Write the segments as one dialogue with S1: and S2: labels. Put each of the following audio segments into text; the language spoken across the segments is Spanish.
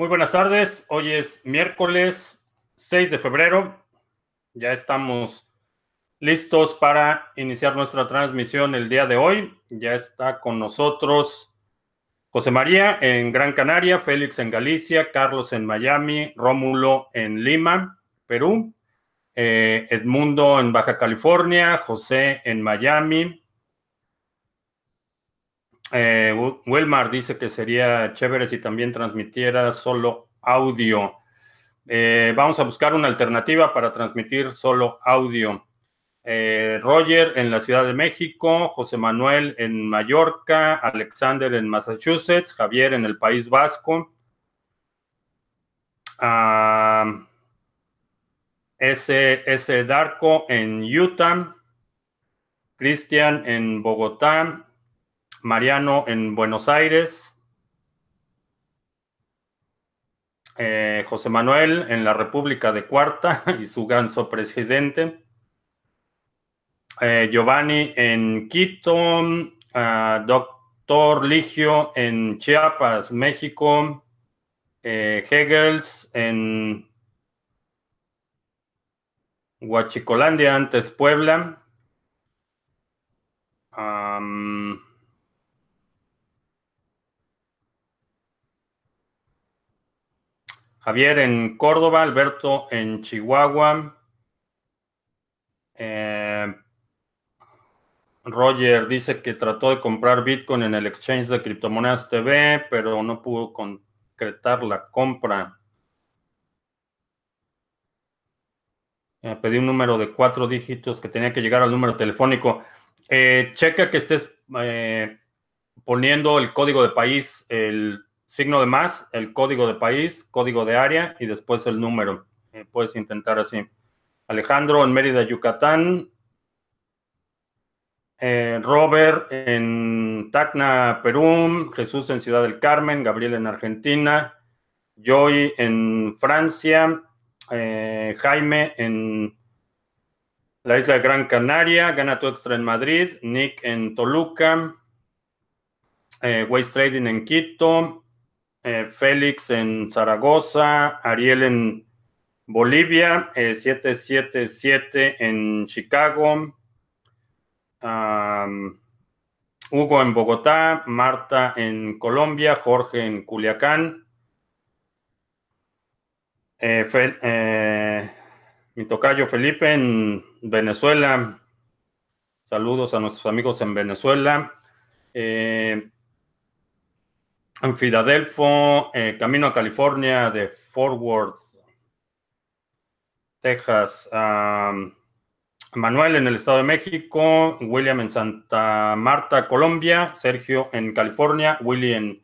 S1: Muy buenas tardes. Hoy es miércoles 6 de febrero. Ya estamos listos para iniciar nuestra transmisión el día de hoy. Ya está con nosotros José María en Gran Canaria, Félix en Galicia, Carlos en Miami, Rómulo en Lima, Perú, eh, Edmundo en Baja California, José en Miami, eh, Wilmar dice que sería chévere si también transmitiera solo audio. Eh, vamos a buscar una alternativa para transmitir solo audio. Eh, Roger en la Ciudad de México, José Manuel en Mallorca, Alexander en Massachusetts, Javier en el País Vasco, S. S. Darko en Utah, Cristian en Bogotá, Mariano en Buenos Aires. Eh, José Manuel en la República de Cuarta y su ganso presidente. Eh, Giovanni en Quito. Ah, doctor Ligio en Chiapas, México. Eh, Hegels en Huachicolandia, antes Puebla. Javier en Córdoba, Alberto en Chihuahua. Eh, Roger dice que trató de comprar Bitcoin en el exchange de criptomonedas TV, pero no pudo concretar la compra. Eh, pedí un número de cuatro dígitos que tenía que llegar al número telefónico. Eh, checa que estés poniendo el código de país, el signo de más, el código de país, código de área y después el número. Eh, puedes intentar así. Alejandro en Mérida, Yucatán. Eh, Robert en Tacna, Perú. Jesús en Ciudad del Carmen. Gabriel en Argentina. Joy en Francia. Eh, Jaime en la isla de Gran Canaria. Gana tu extra en Madrid. Nick en Toluca. Waste Trading en Quito. Eh, Félix en Zaragoza, Ariel en Bolivia, 777 eh, en Chicago, Hugo en Bogotá, Marta en Colombia, Jorge en Culiacán. Eh, mi tocayo Felipe en Venezuela. Saludos a nuestros amigos en Venezuela. En Filadelfo, eh, camino a California de Fort Worth, Texas. Manuel en el Estado de México, William en Santa Marta, Colombia, Sergio en California, Willy en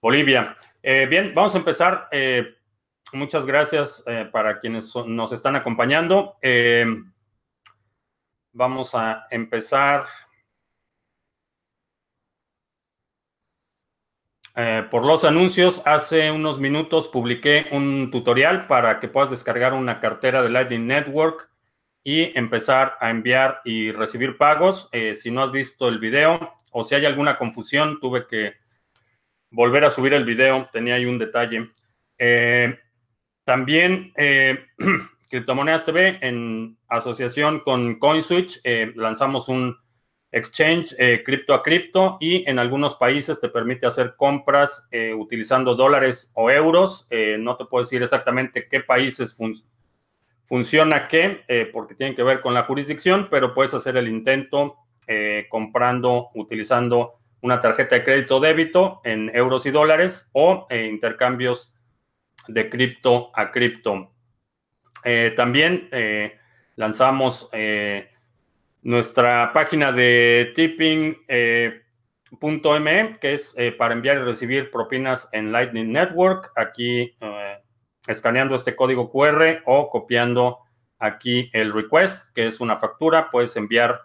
S1: Bolivia. Eh, bien, vamos a empezar. Eh, muchas gracias para quienes nos están acompañando. vamos a empezar Eh, por los anuncios, hace unos minutos publiqué un tutorial para que puedas descargar una cartera de Lightning Network y empezar a enviar y recibir pagos. Eh, si no has visto el video o si hay alguna confusión, tuve que volver a subir el video, tenía ahí un detalle. Eh, también Criptomonedas TV, en asociación con CoinSwitch, lanzamos un exchange eh, cripto a cripto y en algunos países te permite hacer compras eh, utilizando dólares o euros. Eh, no te puedo decir exactamente qué países funciona qué, porque tienen que ver con la jurisdicción, pero puedes hacer el intento comprando, utilizando una tarjeta de crédito débito en euros y dólares o intercambios de cripto a cripto. también lanzamos nuestra página de tipping.me, eh, que es eh, para enviar y recibir propinas en Lightning Network. Aquí eh, escaneando este código QR o copiando aquí el request, que es una factura, puedes enviar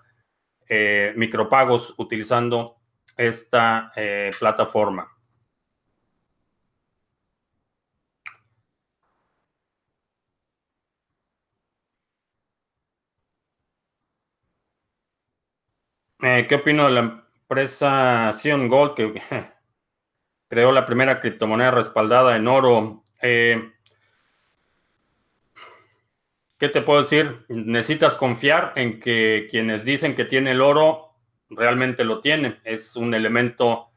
S1: micropagos utilizando esta plataforma. Eh, ¿Qué opino de la empresa Sion Gold? Que creó la primera criptomoneda respaldada en oro. Eh, ¿Qué te puedo decir? Necesitas confiar en que quienes dicen que tiene el oro realmente lo tiene. Es un elemento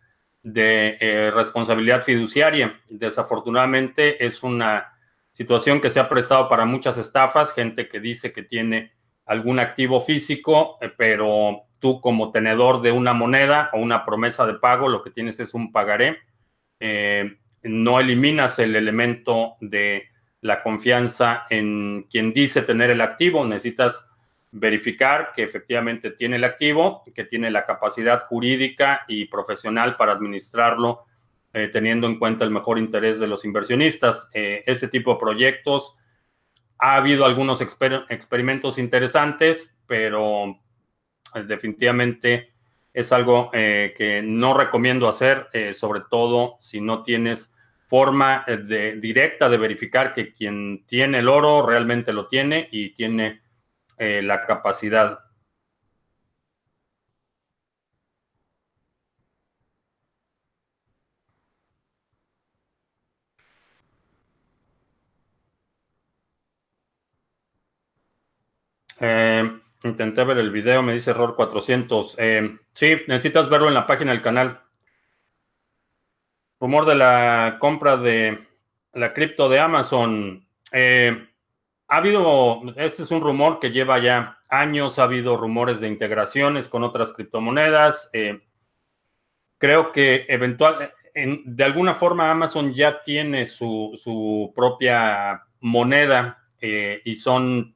S1: de eh, responsabilidad fiduciaria. Desafortunadamente es una situación que se ha prestado para muchas estafas, gente que dice que tiene algún activo físico, eh, pero tú como tenedor de una moneda o una promesa de pago, lo que tienes es un pagaré. Eh, no eliminas el elemento de la confianza en quien dice tener el activo, necesitas verificar que efectivamente tiene el activo, que tiene la capacidad jurídica y profesional para administrarlo, eh, teniendo en cuenta el mejor interés de los inversionistas. Eh, ese tipo de proyectos, ha habido algunos experimentos interesantes, pero definitivamente es algo que no recomiendo hacer, sobre todo si no tienes forma eh, de, directa de verificar que quien tiene el oro realmente lo tiene y tiene eh, la capacidad. Eh, intenté ver el video, me dice error 400. sí, necesitas verlo en la página del canal rumor de la compra de la cripto de Amazon. Eh, ha habido, este es un rumor que lleva ya años, ha habido rumores de integraciones con otras criptomonedas. Eh, creo que eventual, de alguna forma Amazon ya tiene su, propia moneda eh, y son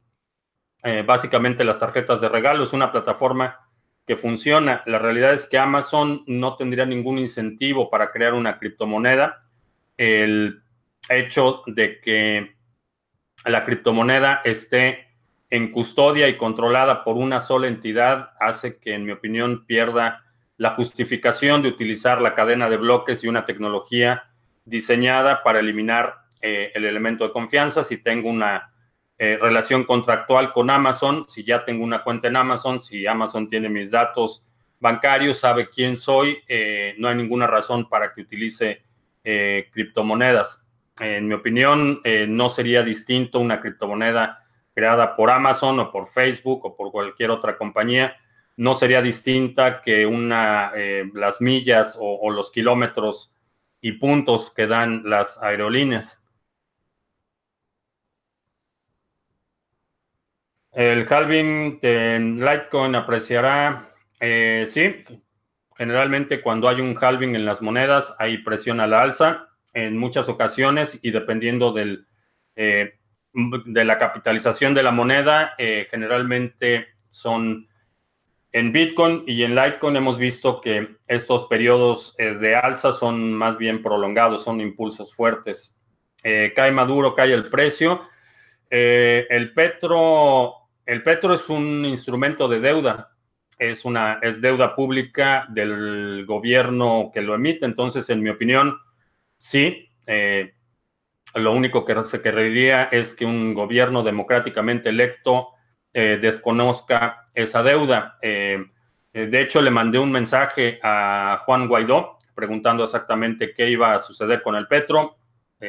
S1: básicamente las tarjetas de regalo. Es una plataforma que funciona. La realidad es que Amazon no tendría ningún incentivo para crear una criptomoneda. El hecho de que la criptomoneda esté en custodia y controlada por una sola entidad hace que, en mi opinión, pierda la justificación de utilizar la cadena de bloques y una tecnología diseñada para eliminar eh, el elemento de confianza. Si tengo una eh, relación contractual con Amazon, si ya tengo una cuenta en Amazon, si Amazon tiene mis datos bancarios, sabe quién soy, eh, no hay ninguna razón para que utilice eh, criptomonedas. En mi opinión, no sería distinto una criptomoneda creada por Amazon o por Facebook o por cualquier otra compañía. No sería distinta que una, las millas o los kilómetros y puntos que dan las aerolíneas. El halving de Litecoin apreciará, eh, sí, generalmente cuando hay un halving en las monedas hay presión a la alza en muchas ocasiones y dependiendo del, eh, de la capitalización de la moneda, eh, generalmente son en Bitcoin y en Litecoin hemos visto que estos periodos de alza son más bien prolongados, son impulsos fuertes. cae maduro, cae el precio. el petro el petro es un instrumento de deuda, es, una, es deuda pública del gobierno que lo emite, entonces, en mi opinión, sí, eh, lo único que se querría es que un gobierno democráticamente electo eh, desconozca esa deuda. Eh, de hecho, le mandé un mensaje a Juan Guaidó preguntando exactamente qué iba a suceder con el petro.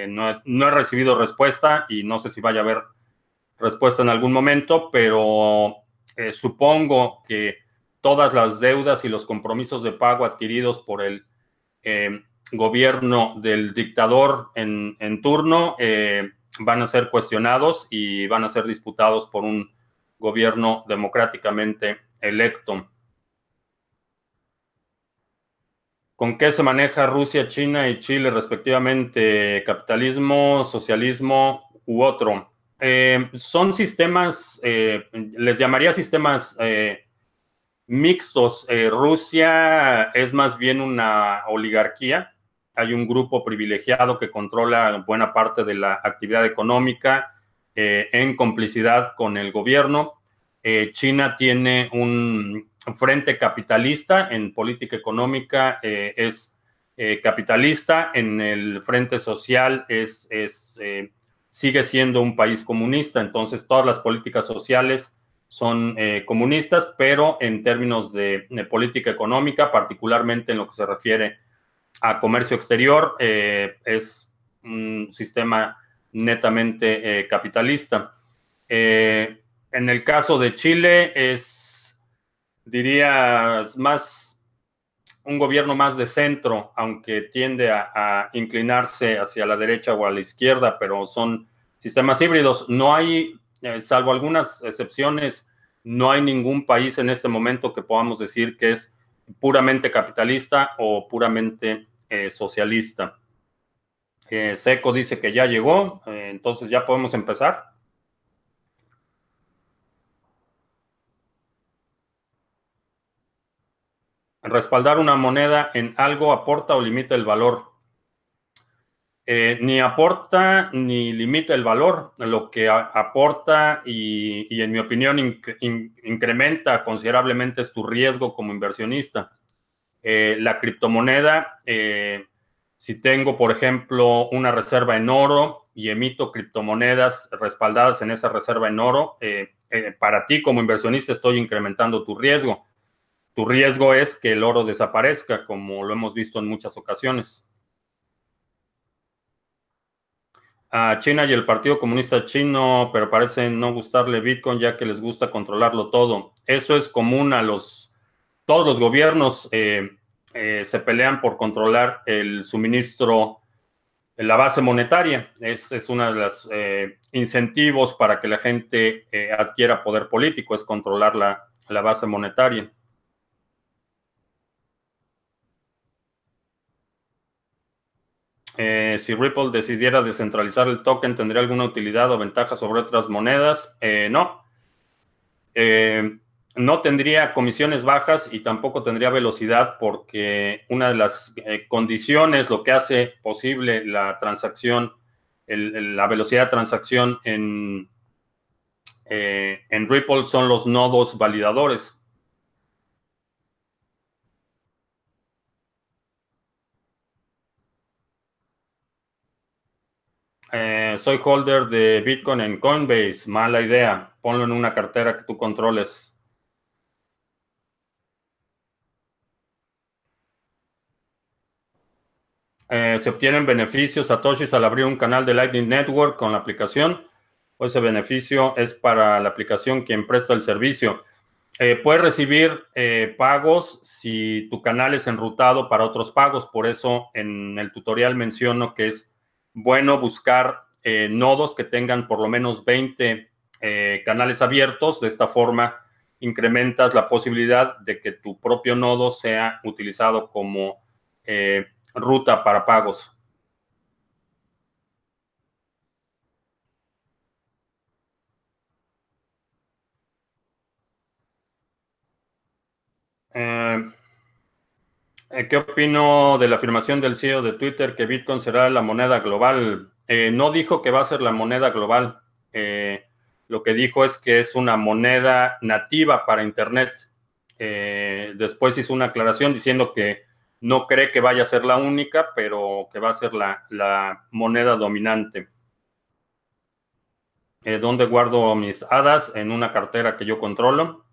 S1: no, no he recibido respuesta y no sé si vaya a haber respuesta en algún momento, pero eh, supongo que todas las deudas y los compromisos de pago adquiridos por el eh, gobierno del dictador en, turno eh, van a ser cuestionados y van a ser disputados por un gobierno democráticamente electo. ¿Con qué se maneja Rusia, China y Chile respectivamente? ¿Capitalismo, socialismo u otro? Eh, son sistemas, eh, les llamaría sistemas eh, mixtos. Rusia es más bien una oligarquía. Hay un grupo privilegiado que controla buena parte de la actividad económica en complicidad con el gobierno. China tiene un frente capitalista en política económica, es capitalista, en el frente social es, es sigue siendo un país comunista, entonces todas las políticas sociales son eh, comunistas, pero en términos de, política económica, particularmente en lo que se refiere a comercio exterior. es un sistema netamente capitalista. en el caso de Chile es, diría, más un gobierno más de centro, aunque tiende a, inclinarse hacia la derecha o a la izquierda, pero son sistemas híbridos. No hay, eh, salvo algunas excepciones, no hay ningún país en este momento que podamos decir que es puramente capitalista o puramente eh, socialista. Eh, Seco dice que ya llegó, entonces ya podemos empezar. Respaldar una moneda en algo aporta o limita el valor. Eh, ni aporta ni limita el valor. Lo que aporta y, en mi opinión incrementa considerablemente es tu riesgo como inversionista. Eh, la criptomoneda, eh, si tengo, por ejemplo, una reserva en oro y emito criptomonedas respaldadas en esa reserva en oro, para ti como inversionista estoy incrementando tu riesgo tu riesgo es que el oro desaparezca, como lo hemos visto en muchas ocasiones. A China y el Partido Comunista Chino, pero parece no gustarle Bitcoin ya que les gusta controlarlo todo. Eso es común a los, todos los gobiernos eh, eh, se pelean por controlar el suministro, la base monetaria. Es, es uno de los eh, incentivos para que la gente adquiera poder político, es controlar la base monetaria. Eh, si Ripple decidiera descentralizar el token, ¿tendría alguna utilidad o ventaja sobre otras monedas? Eh, no. Eh, no tendría comisiones bajas y tampoco tendría velocidad porque una de las condiciones, lo que hace posible la transacción, la velocidad de transacción en, en Ripple son los nodos validadores. Eh, soy holder de Bitcoin en Coinbase. Mala idea. Ponlo en una cartera que tú controles. Eh, se obtienen beneficios Satoshis al abrir un canal de Lightning Network con la aplicación. O ese beneficio es para la aplicación quien presta el servicio. Eh, puedes recibir pagos si tu canal es enrutado para otros pagos. Por eso en el tutorial menciono que es bueno buscar eh, nodos que tengan por lo menos 20 eh, canales abiertos. De esta forma, incrementas la posibilidad de que tu propio nodo sea utilizado como eh, ruta para pagos. ¿Qué opino de la afirmación del CEO de Twitter que Bitcoin será la moneda global? Eh, no dijo que va a ser la moneda global. Eh, lo que dijo es que es una moneda nativa para Internet. después hizo una aclaración diciendo que no cree que vaya a ser la única, pero que va a ser la, la moneda dominante. ¿Dónde guardo mis hadas? En una cartera que yo controlo.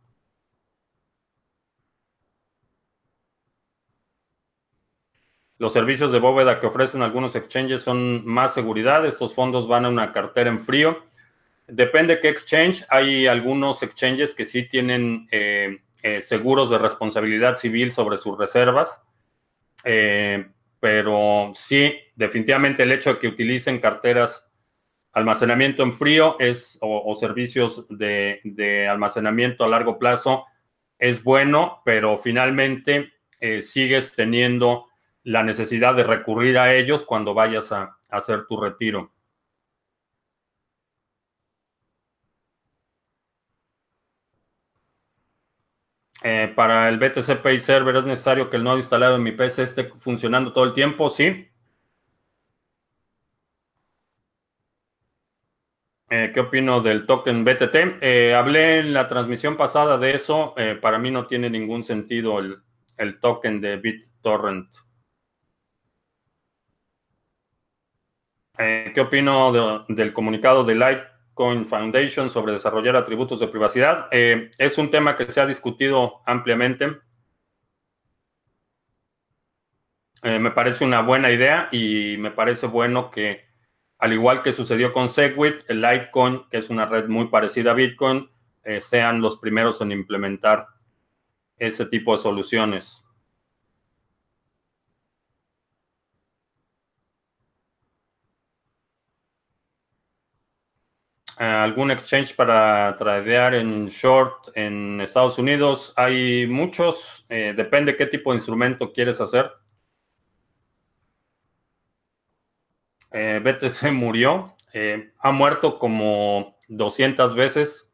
S1: Los servicios de bóveda que ofrecen algunos exchanges son más seguridad. Estos fondos van a una cartera en frío. Depende qué exchange. Hay algunos exchanges que sí tienen eh, eh, seguros de responsabilidad civil sobre sus reservas. Eh, pero sí, definitivamente el hecho de que utilicen carteras almacenamiento en frío es, o, servicios de, de, almacenamiento a largo plazo es bueno, pero finalmente sigues teniendo la necesidad de recurrir a ellos cuando vayas a, hacer tu retiro. Eh, para el BTC Pay Server es necesario que el nodo instalado en mi PC esté funcionando todo el tiempo, sí. Eh, ¿Qué opino del token BTT? Eh, hablé en la transmisión pasada de eso. para mí no tiene ningún sentido el, el token de BitTorrent. Eh, ¿Qué opino del comunicado de Litecoin Foundation sobre desarrollar atributos de privacidad? Eh, es un tema que se ha discutido ampliamente. Eh, me parece una buena idea y me parece bueno que, al igual que sucedió con Segwit, el Litecoin, que es una red muy parecida a Bitcoin, sean los primeros en implementar ese tipo de soluciones. Algún exchange para tradear en short en Estados Unidos. Hay muchos, eh, depende qué tipo de instrumento quieres hacer. Eh, BTC murió, eh, ha muerto como 200 veces.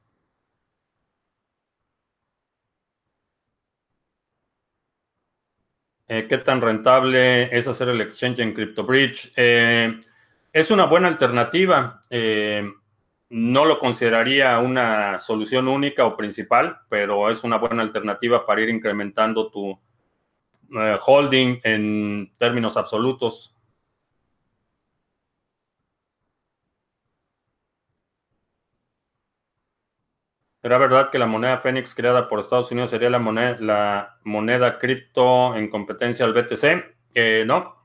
S1: ¿Qué tan rentable es hacer el exchange en CryptoBridge? es una buena alternativa. No lo consideraría una solución única o principal, pero es una buena alternativa para ir incrementando tu eh, holding en términos absolutos. ¿Era verdad que la moneda Fénix creada por Estados Unidos sería la moneda, la moneda cripto en competencia al BTC? Eh, no.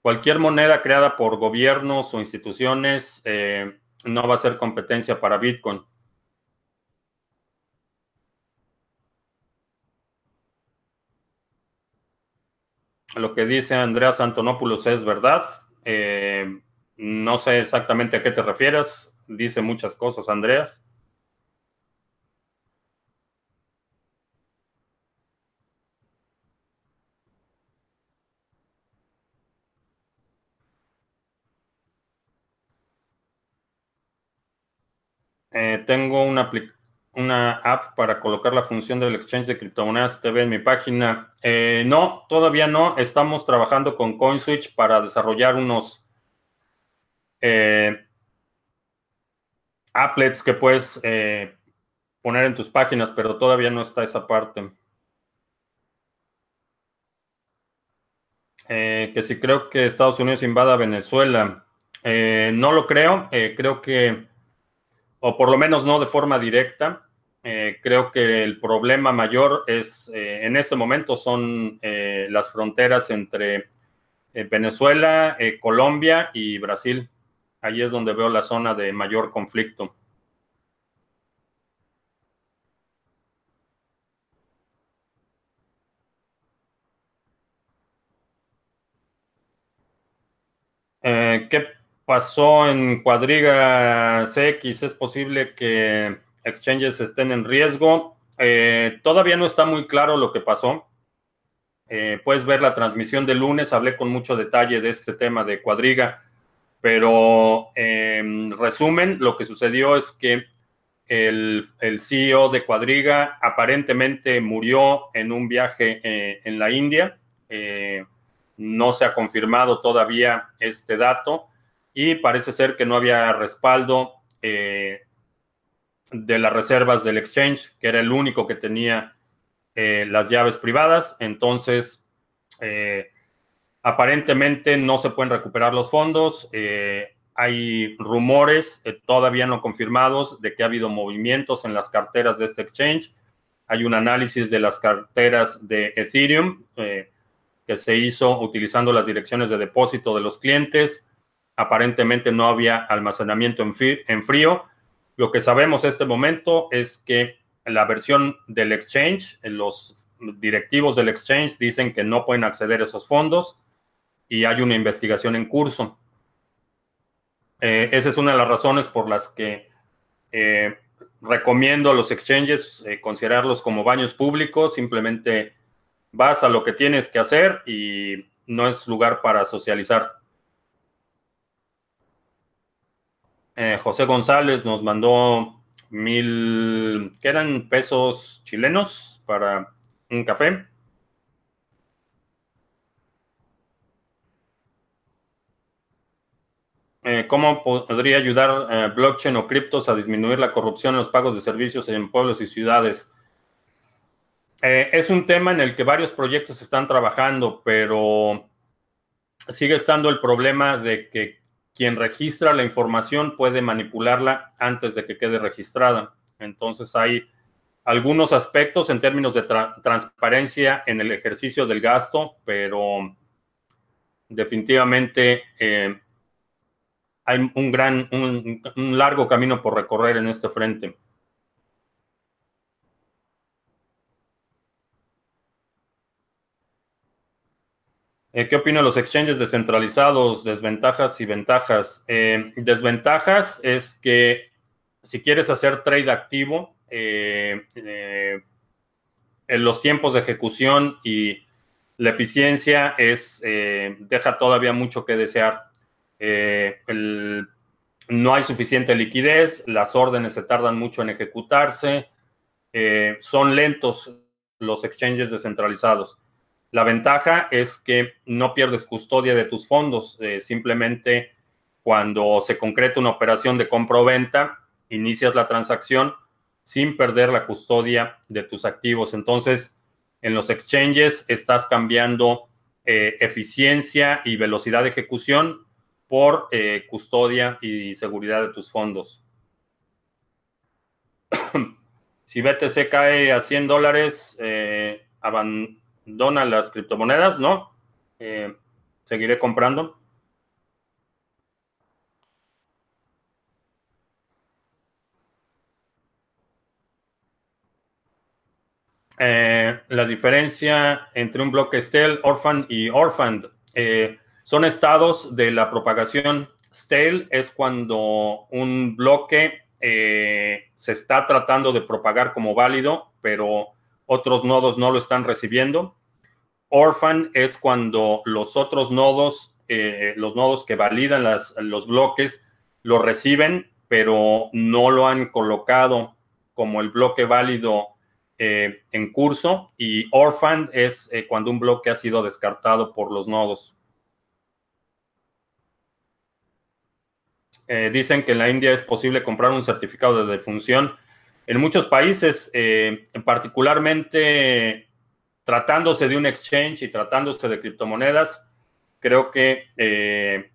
S1: Cualquier moneda creada por gobiernos o instituciones eh, no va a ser competencia para Bitcoin. Lo que dice Andreas Antonopoulos es verdad. Eh, no sé exactamente a qué te refieres. Dice muchas cosas, Andreas. Eh, tengo una, app para colocar la función del exchange de criptomonedas TV en mi página. Eh, no, todavía no. Estamos trabajando con CoinSwitch para desarrollar unos eh, applets que puedes poner en tus páginas, pero todavía no está esa parte. que si creo que Estados Unidos invada Venezuela. no lo creo. creo que o por lo menos no de forma directa. Eh, creo que el problema mayor es, eh, en este momento, son eh, las fronteras entre Venezuela, Colombia y Brasil. Ahí es donde veo la zona de mayor conflicto. ¿Qué pasó en cuadriga CX, es posible que exchanges estén en riesgo. Eh, todavía no está muy claro lo que pasó. Eh, puedes ver la transmisión del lunes, hablé con mucho detalle de este tema de cuadriga, pero en resumen, lo que sucedió es que el, CEO de cuadriga aparentemente murió en un viaje eh, en la India. no se ha confirmado todavía este dato y parece ser que no había respaldo eh, de las reservas del exchange, que era el único que tenía eh, las llaves privadas. Entonces, eh, aparentemente no se pueden recuperar los fondos. hay rumores todavía no confirmados de que ha habido movimientos en las carteras de este exchange. Hay un análisis de las carteras de Ethereum que se hizo utilizando las direcciones de depósito de los clientes Aparentemente no había almacenamiento en, frío. Lo que sabemos en este momento es que la versión del exchange, los directivos del exchange dicen que no pueden acceder a esos fondos y hay una investigación en curso. Eh, esa es una de las razones por las que eh, recomiendo a los exchanges eh, considerarlos como baños públicos. Simplemente vas a lo que tienes que hacer y no es lugar para socializar. Eh, José González nos mandó mil, ¿qué eran pesos chilenos para un café? Eh, ¿Cómo podría ayudar eh, blockchain o criptos a disminuir la corrupción en los pagos de servicios en pueblos y ciudades? es un tema en el que varios proyectos están trabajando, pero sigue estando el problema de que quien registra la información puede manipularla antes de que quede registrada. Entonces hay algunos aspectos en términos de transparencia en el ejercicio del gasto, pero definitivamente eh, hay un gran, un, largo camino por recorrer en este frente. Eh, ¿Qué opino de los exchanges descentralizados? Desventajas y ventajas. Eh, desventajas es que si quieres hacer trade activo, en los tiempos de ejecución y la eficiencia es, deja todavía mucho que desear. Eh, no hay suficiente liquidez, las órdenes se tardan mucho en ejecutarse, eh, son lentos los exchanges descentralizados. La ventaja es que no pierdes custodia de tus fondos, eh, simplemente cuando se concreta una operación de compra o venta, inicias la transacción sin perder la custodia de tus activos. Entonces, en los exchanges estás cambiando eficiencia y velocidad de ejecución por eh, custodia y seguridad de tus fondos. si BTC cae a 100 dólares, eh, abandona las criptomonedas, ¿no? Eh, seguiré comprando. la diferencia entre un bloque Stell, Orphan y Orphaned. Son estados de la propagación. Stale es cuando un bloque eh, se está tratando de propagar como válido, pero otros nodos no lo están recibiendo. Orphan es cuando los otros nodos, eh, los nodos que validan los bloques, lo reciben, pero no lo han colocado como el bloque válido eh, en curso. Y Orphan es cuando un bloque ha sido descartado por los nodos. Eh, dicen que en la India es posible comprar un certificado de defunción. En muchos países, eh, particularmente tratándose de un exchange y tratándose de criptomonedas, creo que eh,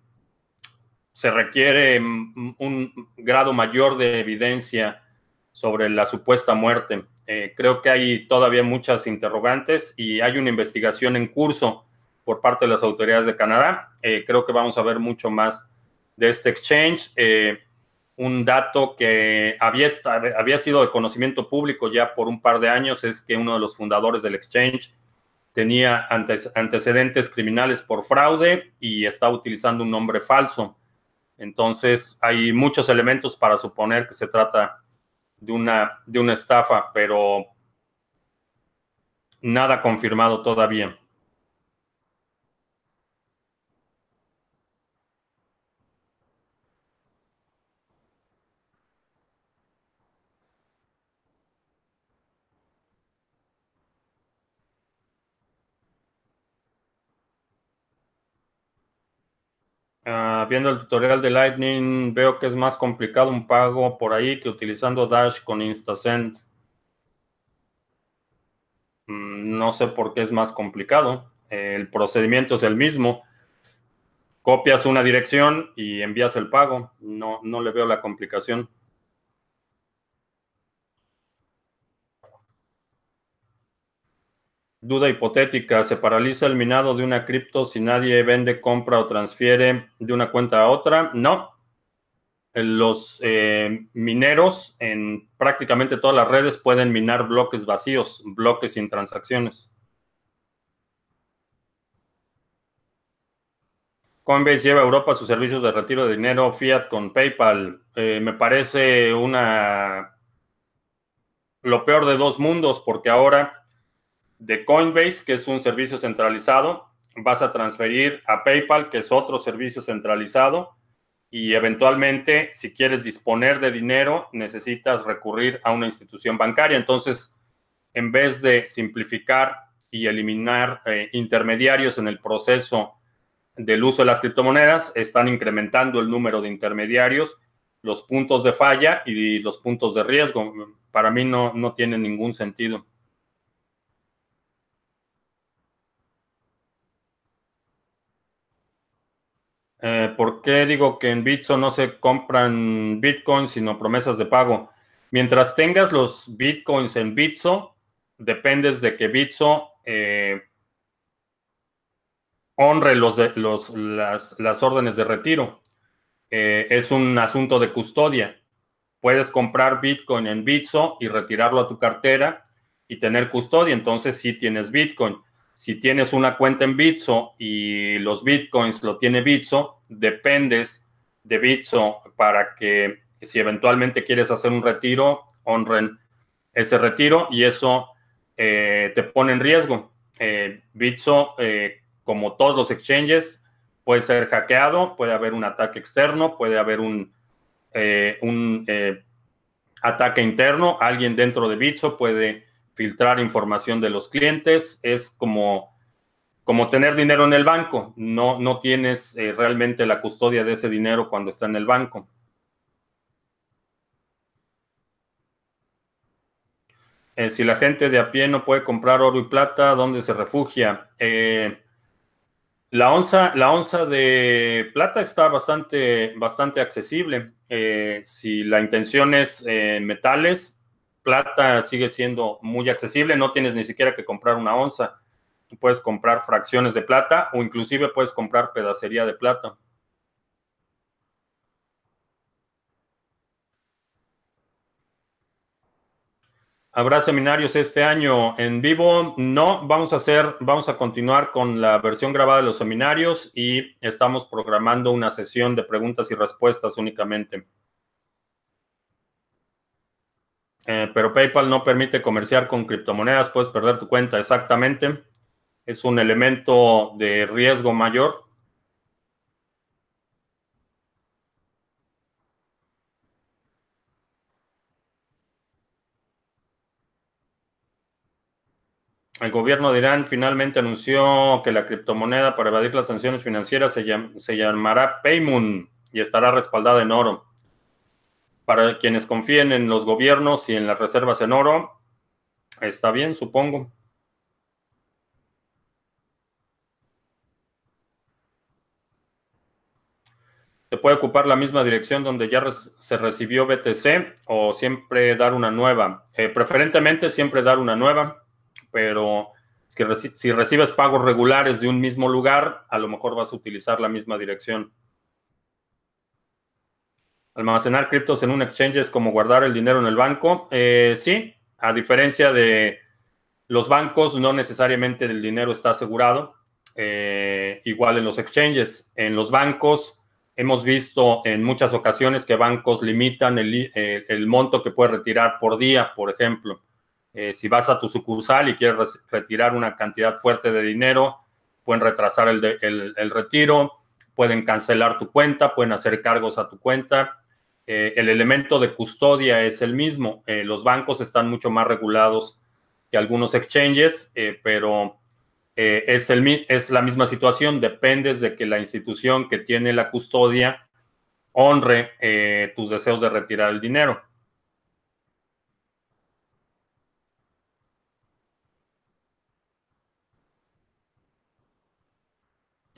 S1: se requiere un grado mayor de evidencia sobre la supuesta muerte. creo que hay todavía muchas interrogantes y hay una investigación en curso por parte de las autoridades de Canadá. creo que vamos a ver mucho más de este exchange. Un dato que había, había sido de conocimiento público ya por un par de años es que uno de los fundadores del exchange tenía antecedentes criminales por fraude y estaba utilizando un nombre falso. Entonces, hay muchos elementos para suponer que se trata de una, de una estafa, pero nada confirmado todavía. Ah, viendo el tutorial de Lightning, veo que es más complicado un pago por ahí que utilizando Dash con InstaSend. Mm, no sé por qué es más complicado. El procedimiento es el mismo. Copias una dirección y envías el pago. No, no le veo la complicación. Duda hipotética, ¿se paraliza el minado de una cripto si nadie vende, compra o transfiere de una cuenta a otra? No. Los eh, mineros en prácticamente todas las redes pueden minar bloques vacíos, bloques sin transacciones. Coinbase lleva a Europa sus servicios de retiro de dinero fiat con PayPal. Eh, me parece una lo peor de dos mundos porque ahora de Coinbase, que es un servicio centralizado, vas a transferir a PayPal, que es otro servicio centralizado, y eventualmente, si quieres disponer de dinero, necesitas recurrir a una institución bancaria. Entonces, en vez de simplificar y eliminar eh, intermediarios en el proceso del uso de las criptomonedas, están incrementando el número de intermediarios, los puntos de falla y los puntos de riesgo. Para mí no, no tiene ningún sentido. Eh, ¿Por qué digo que en Bitso no se compran bitcoins, sino promesas de pago? Mientras tengas los bitcoins en Bitso, dependes de que Bitso eh, honre los, las, órdenes de retiro. Eh, es un asunto de custodia. Puedes comprar Bitcoin en Bitso y retirarlo a tu cartera y tener custodia. Entonces, si tienes Bitcoin. Si tienes una cuenta en Bitso y los Bitcoins lo tiene Bitso, dependes de Bitso para que si eventualmente quieres hacer un retiro, honren ese retiro y eso eh, te pone en riesgo. Eh, Bitso, eh, como todos los exchanges, puede ser hackeado, puede haber un ataque externo, puede haber un, un ataque interno, alguien dentro de Bitso puede filtrar información de los clientes, es como, como tener dinero en el banco, no, no tienes realmente la custodia de ese dinero cuando está en el banco. Eh, si la gente de a pie no puede comprar oro y plata, ¿dónde se refugia? Eh, la, onza, la onza de plata está bastante, bastante accesible. Eh, si la intención es metales, plata sigue siendo muy accesible. No tienes ni siquiera que comprar una onza. Puedes comprar fracciones de plata o inclusive puedes comprar pedacería de plata. ¿Habrá seminarios este año en vivo? No, vamos a hacer, vamos a continuar con la versión grabada de los seminarios y estamos programando una sesión de preguntas y respuestas únicamente. Eh, pero PayPal no permite comerciar con criptomonedas, puedes perder tu cuenta, exactamente. Es un elemento de riesgo mayor. El gobierno de Irán finalmente anunció que la criptomoneda para evadir las sanciones financieras se, llamará Paymoon y estará respaldada en oro. Para quienes confíen en los gobiernos y en las reservas en oro, está bien, supongo. ¿Se puede ocupar la misma dirección donde ya se recibió BTC o siempre dar una nueva? Eh, preferentemente siempre dar una nueva pero si recibes pagos regulares de un mismo lugar, a lo mejor vas a utilizar la misma dirección. Almacenar criptos en un exchange es como guardar el dinero en el banco. Eh, sí, a diferencia de los bancos, no necesariamente el dinero está asegurado. Eh, igual en los exchanges. En los bancos hemos visto en muchas ocasiones que bancos limitan el, eh, monto que puedes retirar por día, por ejemplo. Si vas a tu sucursal y quieres retirar una cantidad fuerte de dinero, pueden retrasar el, retiro, pueden cancelar tu cuenta, pueden hacer cargos a tu cuenta. Eh, el elemento de custodia es el mismo. Eh, los bancos están mucho más regulados que algunos exchanges, pero es, el, es la misma situación. Dependes de que la institución que tiene la custodia honre tus deseos de retirar el dinero.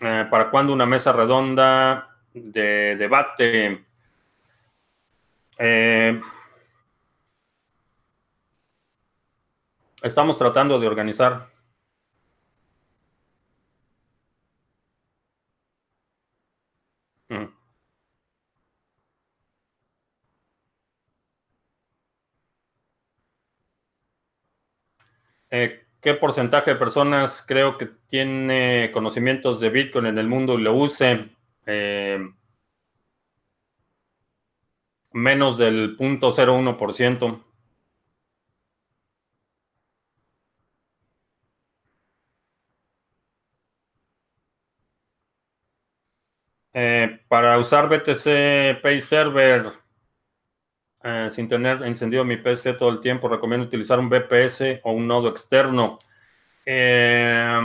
S1: Eh, ¿Para cuándo una mesa redonda de debate? Eh, estamos tratando de organizar. Mm. Eh, ¿Qué porcentaje de personas creo que tiene conocimientos de Bitcoin en el mundo y lo use? Eh, menos del 0.01%. Eh, para usar BTC Pay Server eh, sin tener encendido mi PC todo el tiempo, recomiendo utilizar un BPS o un nodo externo. Eh,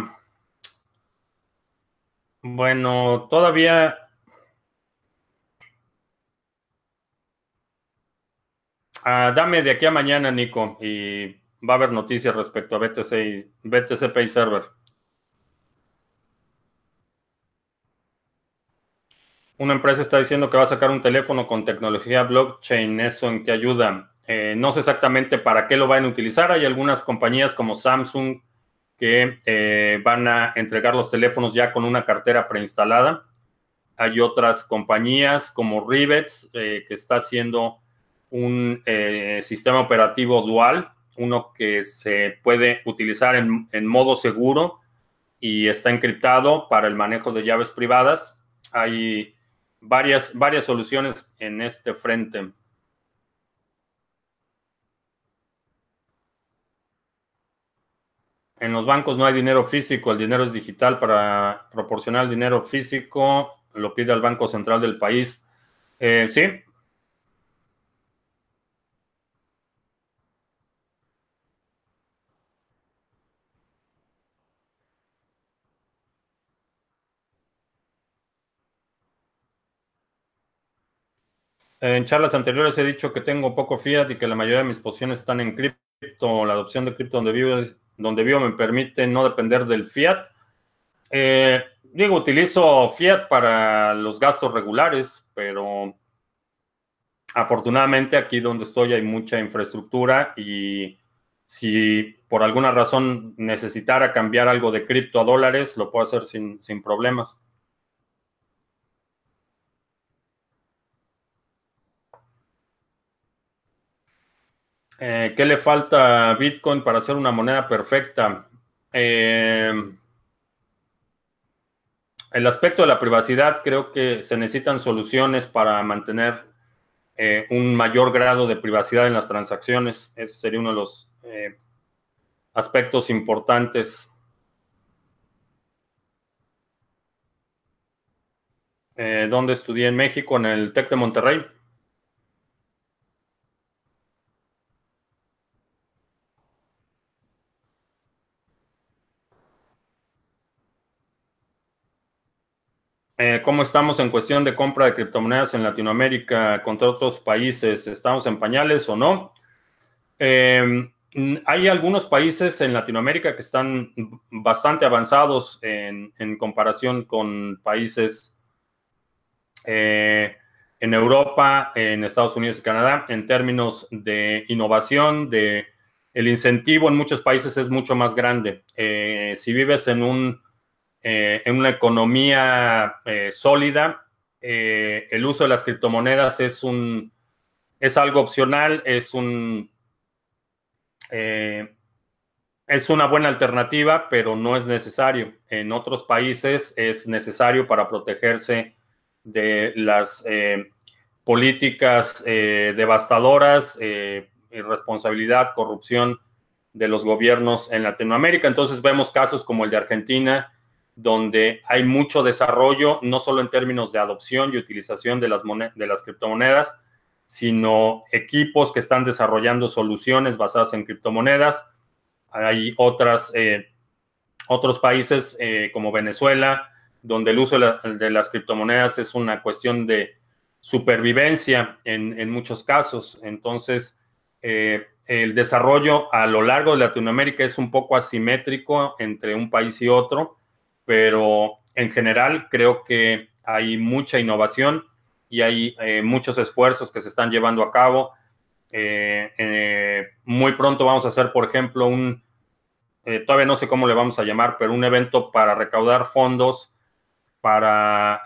S1: bueno, todavía... Ah, dame de aquí a mañana, Nico, y va a haber noticias respecto a BTC BTC Pay Server. una empresa está diciendo que va a sacar un teléfono con tecnología blockchain, ¿eso en qué ayuda? Eh, no sé exactamente para qué lo van a utilizar. Hay algunas compañías como Samsung que eh, van a entregar los teléfonos ya con una cartera preinstalada. Hay otras compañías como Rivets que está haciendo un sistema operativo dual, uno que se puede utilizar en, en modo seguro y está encriptado para el manejo de llaves privadas. Hay varias, varias soluciones en este frente. En los bancos no hay dinero físico, el dinero es digital. Para proporcionar el dinero físico, lo pide al Banco Central del país. Eh, sí. En charlas anteriores he dicho que tengo poco fiat y que la mayoría de mis posiciones están en cripto. La adopción de cripto donde vivo donde vivo me permite no depender del fiat. Eh, digo, utilizo fiat para los gastos regulares, pero afortunadamente aquí donde estoy hay mucha infraestructura y si por alguna razón necesitara cambiar algo de cripto a dólares, lo puedo hacer sin, sin problemas. Eh, ¿Qué le falta a Bitcoin para hacer una moneda perfecta? Eh, el aspecto de la privacidad, creo que se necesitan soluciones para mantener eh, un mayor grado de privacidad en las transacciones. Ese sería uno de los aspectos importantes. ¿Dónde estudié en México? En el TEC de Monterrey. Eh, ¿Cómo estamos en cuestión de compra de criptomonedas en Latinoamérica contra otros países? ¿Estamos en pañales o no? Em, hay algunos países en Latinoamérica que están bastante avanzados en, comparación con países eh, en Europa, en Estados Unidos y Canadá, en términos de innovación, de el incentivo en muchos países es mucho más grande. Eh, si vives en un eh, en una economía eh, sólida, eh, el uso de las criptomonedas es un es algo opcional, es un es una buena alternativa, pero no es necesario. En otros países es necesario para protegerse de las políticas devastadoras, irresponsabilidad, corrupción de los gobiernos en Latinoamérica. Entonces vemos casos como el de Argentina, donde hay mucho desarrollo, no solo en términos de adopción y utilización de las, de las criptomonedas, sino equipos que están desarrollando soluciones basadas en criptomonedas. Hay otras, eh, otros países eh, como Venezuela, donde el uso de, las criptomonedas es una cuestión de supervivencia en, muchos casos. Entonces, eh, el desarrollo a lo largo de Latinoamérica es un poco asimétrico entre un país y otro pero en general creo que hay mucha innovación y hay eh, muchos esfuerzos que se están llevando a cabo. Eh, eh, muy pronto vamos a hacer, por ejemplo, un, todavía no sé cómo le vamos a llamar, pero un evento para recaudar fondos para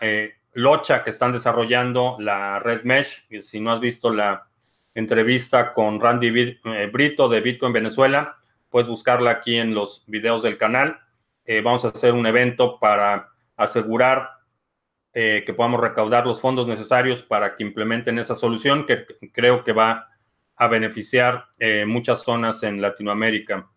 S1: Locha que están desarrollando la red Mesh. Si no has visto la entrevista con Randy Brito de Bitcoin Venezuela, puedes buscarla aquí en los videos del canal. Eh, vamos a hacer un evento para asegurar eh, que podamos recaudar los fondos necesarios para que implementen esa solución que creo que va a beneficiar eh, muchas zonas en Latinoamérica.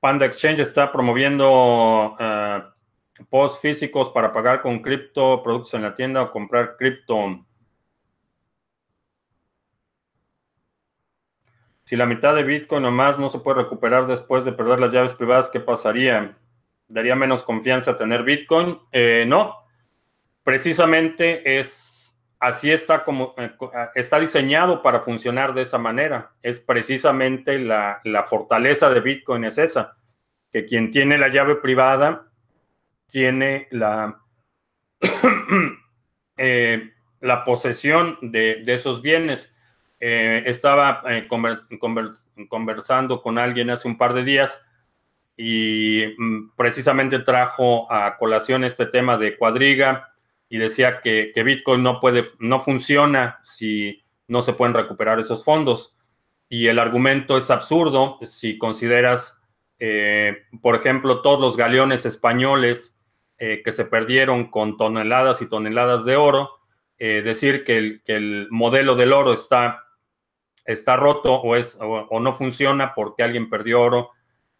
S1: Panda Exchange está promoviendo post físicos para pagar con cripto, productos en la tienda o comprar cripto. Si la mitad de Bitcoin o más no se puede recuperar después de perder las llaves privadas, ¿qué pasaría? ¿Daría menos confianza tener Bitcoin? Eh, no. Precisamente es así está como eh, está diseñado para funcionar de esa manera. Es precisamente la, la fortaleza de Bitcoin es esa, que quien tiene la llave privada tiene la, la posesión de, esos bienes. estaba conversando con alguien hace un par de días y mm, precisamente trajo a colación este tema de cuadriga y decía que, Bitcoin no puede, no funciona si no se pueden recuperar esos fondos. Y el argumento es absurdo si consideras, eh, por ejemplo, todos los galeones españoles eh, que se perdieron con toneladas y toneladas de oro, eh, decir que el, modelo del oro está, está roto o, es, o no funciona porque alguien perdió oro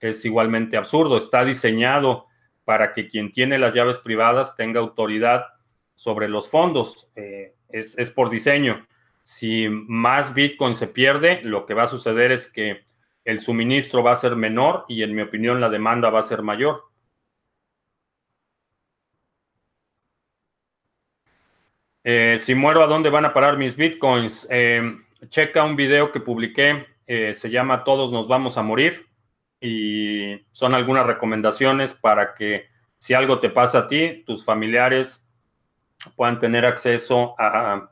S1: es igualmente absurdo. Está diseñado para que quien tiene las llaves privadas tenga autoridad sobre los fondos. Eh, es, por diseño. Si más Bitcoin se pierde, lo que va a suceder es que el suministro va a ser menor y en mi opinión la demanda va a ser mayor. Eh, si muero, ¿a dónde van a parar mis bitcoins? Eh, checa un video que publiqué, se llama Todos nos vamos a morir y son algunas recomendaciones para que si algo te pasa a ti, tus familiares puedan tener acceso a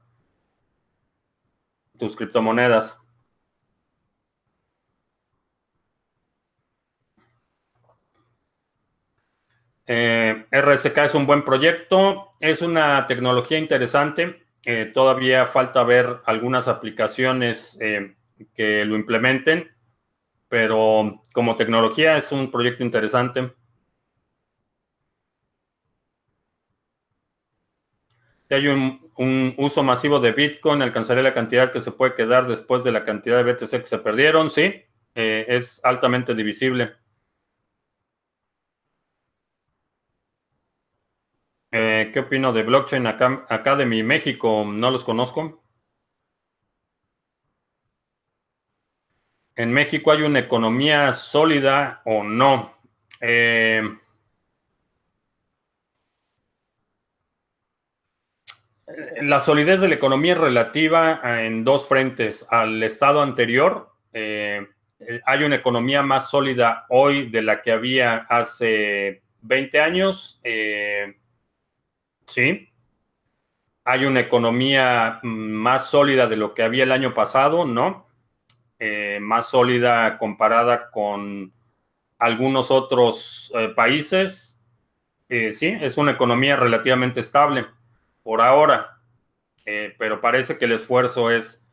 S1: tus criptomonedas. Eh, RSK es un buen proyecto, es una tecnología interesante. Eh, todavía falta ver algunas aplicaciones eh, que lo implementen, pero como tecnología es un proyecto interesante. Si hay un, uso masivo de Bitcoin, alcanzaré la cantidad que se puede quedar después de la cantidad de BTC que se perdieron. Sí, eh, es altamente divisible. Eh, ¿Qué opino de Blockchain Academy México? No los conozco. ¿En México hay una economía sólida o no? Eh, la solidez de la economía es relativa en dos frentes. Al estado anterior, eh, hay una economía más sólida hoy de la que había hace 20 años. Sí. Hay una economía mm, más sólida de lo que había el año pasado, ¿no? Eh, más sólida comparada con algunos otros países. sí, es una economía relativamente estable por ahora, eh, pero parece que el esfuerzo es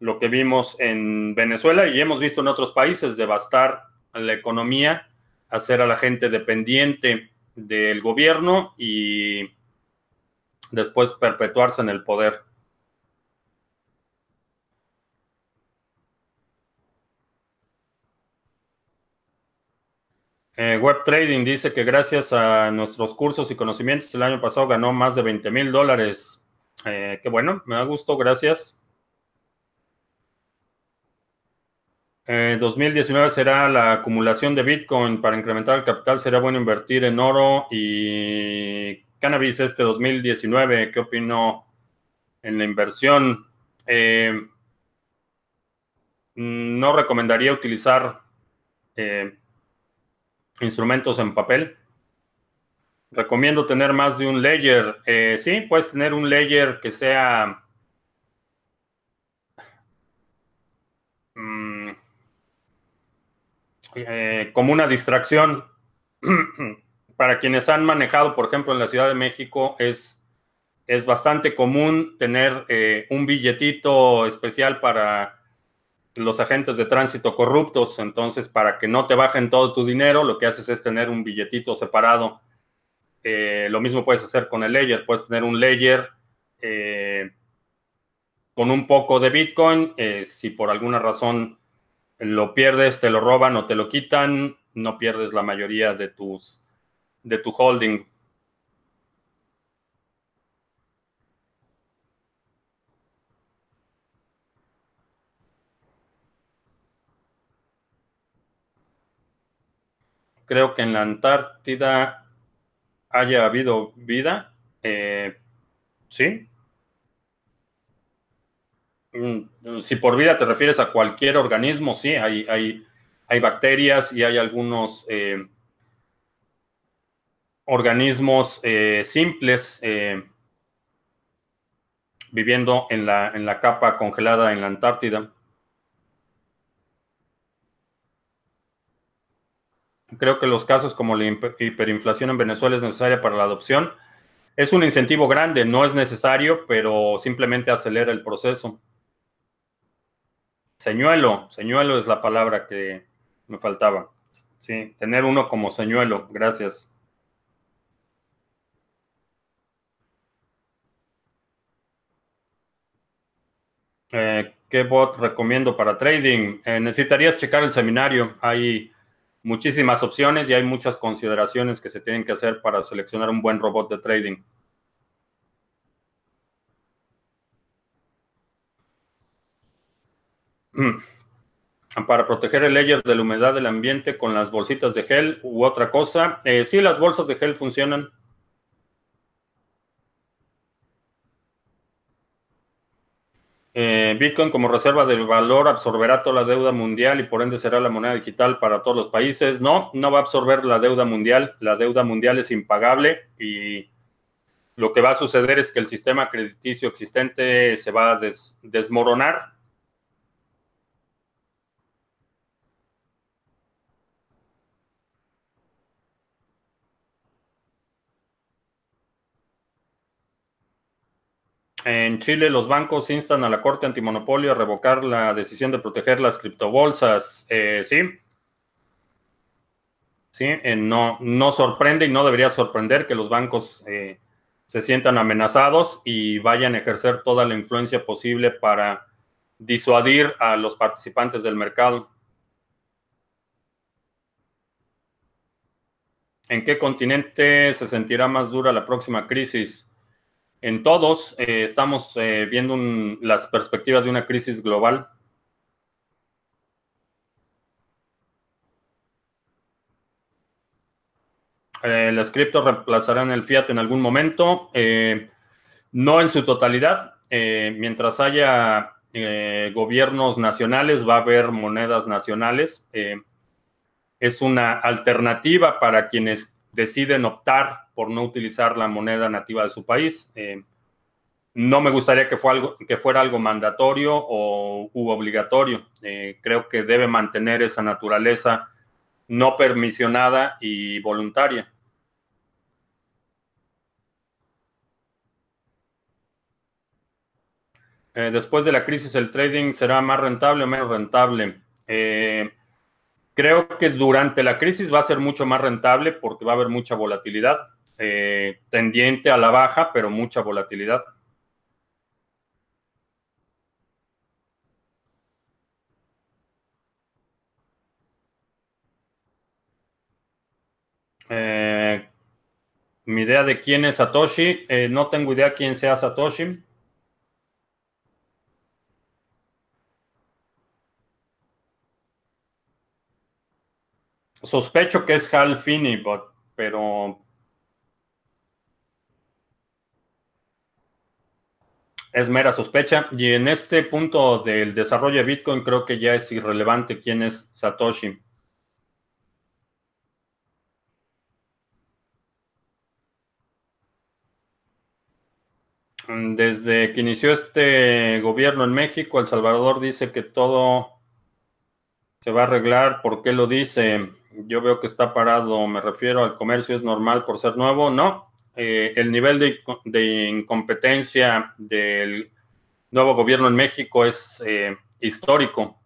S1: lo que vimos en Venezuela y hemos visto en otros países, devastar la economía, hacer a la gente dependiente del gobierno y después perpetuarse en el poder. Eh, Web Trading dice que gracias a nuestros cursos y conocimientos el año pasado ganó más de 20 mil dólares. Eh, qué bueno, me da gusto, gracias. 2019 eh, será la acumulación de Bitcoin para incrementar el capital. Será bueno invertir en oro y cannabis este 2019. ¿Qué opino en la inversión? no recomendaría utilizar instrumentos en papel. Recomiendo tener más de un layer. Eh, sí, puedes tener un layer que sea... Mm, eh, como una distracción. Para quienes han manejado, por ejemplo, en la Ciudad de México, es, es bastante común tener eh, un billetito especial para los agentes de tránsito corruptos. Entonces, para que no te bajen todo tu dinero, lo que haces es tener un billetito separado. Eh, lo mismo puedes hacer con el layer. Puedes tener un layer eh, con un poco de Bitcoin. Eh, si por alguna razón lo pierdes, te lo roban o te lo quitan, no pierdes la mayoría de tus de tu holding. creo que en la Antártida haya habido vida. Eh, sí. Mm, si por vida te refieres a cualquier organismo, sí, hay, hay, hay bacterias y hay algunos eh, organismos eh, simples. viviendo en la, en la capa congelada en la Antártida. Creo que los casos como la hiperinflación en Venezuela es necesaria para la adopción. Es un incentivo grande, no es necesario, pero simplemente acelera el proceso. Señuelo, señuelo es la palabra que me faltaba. Sí, tener uno como señuelo, gracias. Eh, ¿Qué bot recomiendo para trading? Eh, necesitarías checar el seminario. Hay muchísimas opciones y hay muchas consideraciones que se tienen que hacer para seleccionar un buen robot de trading. Para proteger el layer de la humedad del ambiente con las bolsitas de gel u otra cosa. Eh, sí, las bolsas de gel funcionan. Bitcoin como reserva del valor absorberá toda la deuda mundial y por ende será la moneda digital para todos los países. No, no va a absorber la deuda mundial. La deuda mundial es impagable y lo que va a suceder es que el sistema crediticio existente se va a desmoronar En Chile, los bancos instan a la Corte Antimonopolio a revocar la decisión de proteger las criptobolsas. Eh, sí. Sí, eh, no, no sorprende y no debería sorprender que los bancos eh, se sientan amenazados y vayan a ejercer toda la influencia posible para disuadir a los participantes del mercado. ¿En qué continente se sentirá más dura la próxima crisis? En todos eh, estamos eh, viendo las perspectivas de una crisis global. Eh, las criptos reemplazarán el fiat en algún momento, no en su totalidad. mientras haya gobiernos nacionales, va a haber monedas nacionales. es una alternativa para quienes deciden optar por no utilizar la moneda nativa de su país. Eh, no me gustaría que, algo, que, fuera algo mandatorio o u obligatorio. Eh, creo que debe mantener esa naturaleza no permisionada y voluntaria. Eh, después de la crisis, ¿el trading será más rentable o menos rentable? Creo que durante la crisis va a ser mucho más rentable porque va a haber mucha volatilidad, eh, tendiente a la baja, pero mucha volatilidad. Eh, mi idea de quién es Satoshi, eh, no tengo idea quién sea Satoshi. Sospecho que es Hal Finney, pero es mera sospecha. Y en este punto del desarrollo de Bitcoin creo que ya es irrelevante quién es Satoshi. Desde que inició este gobierno en México, El Salvador dice que todo se va a arreglar. ¿Por qué lo dice? yo veo que está parado, me refiero al comercio, es normal por ser nuevo, no. Eh, el nivel de, incompetencia del nuevo gobierno en México es eh, histórico.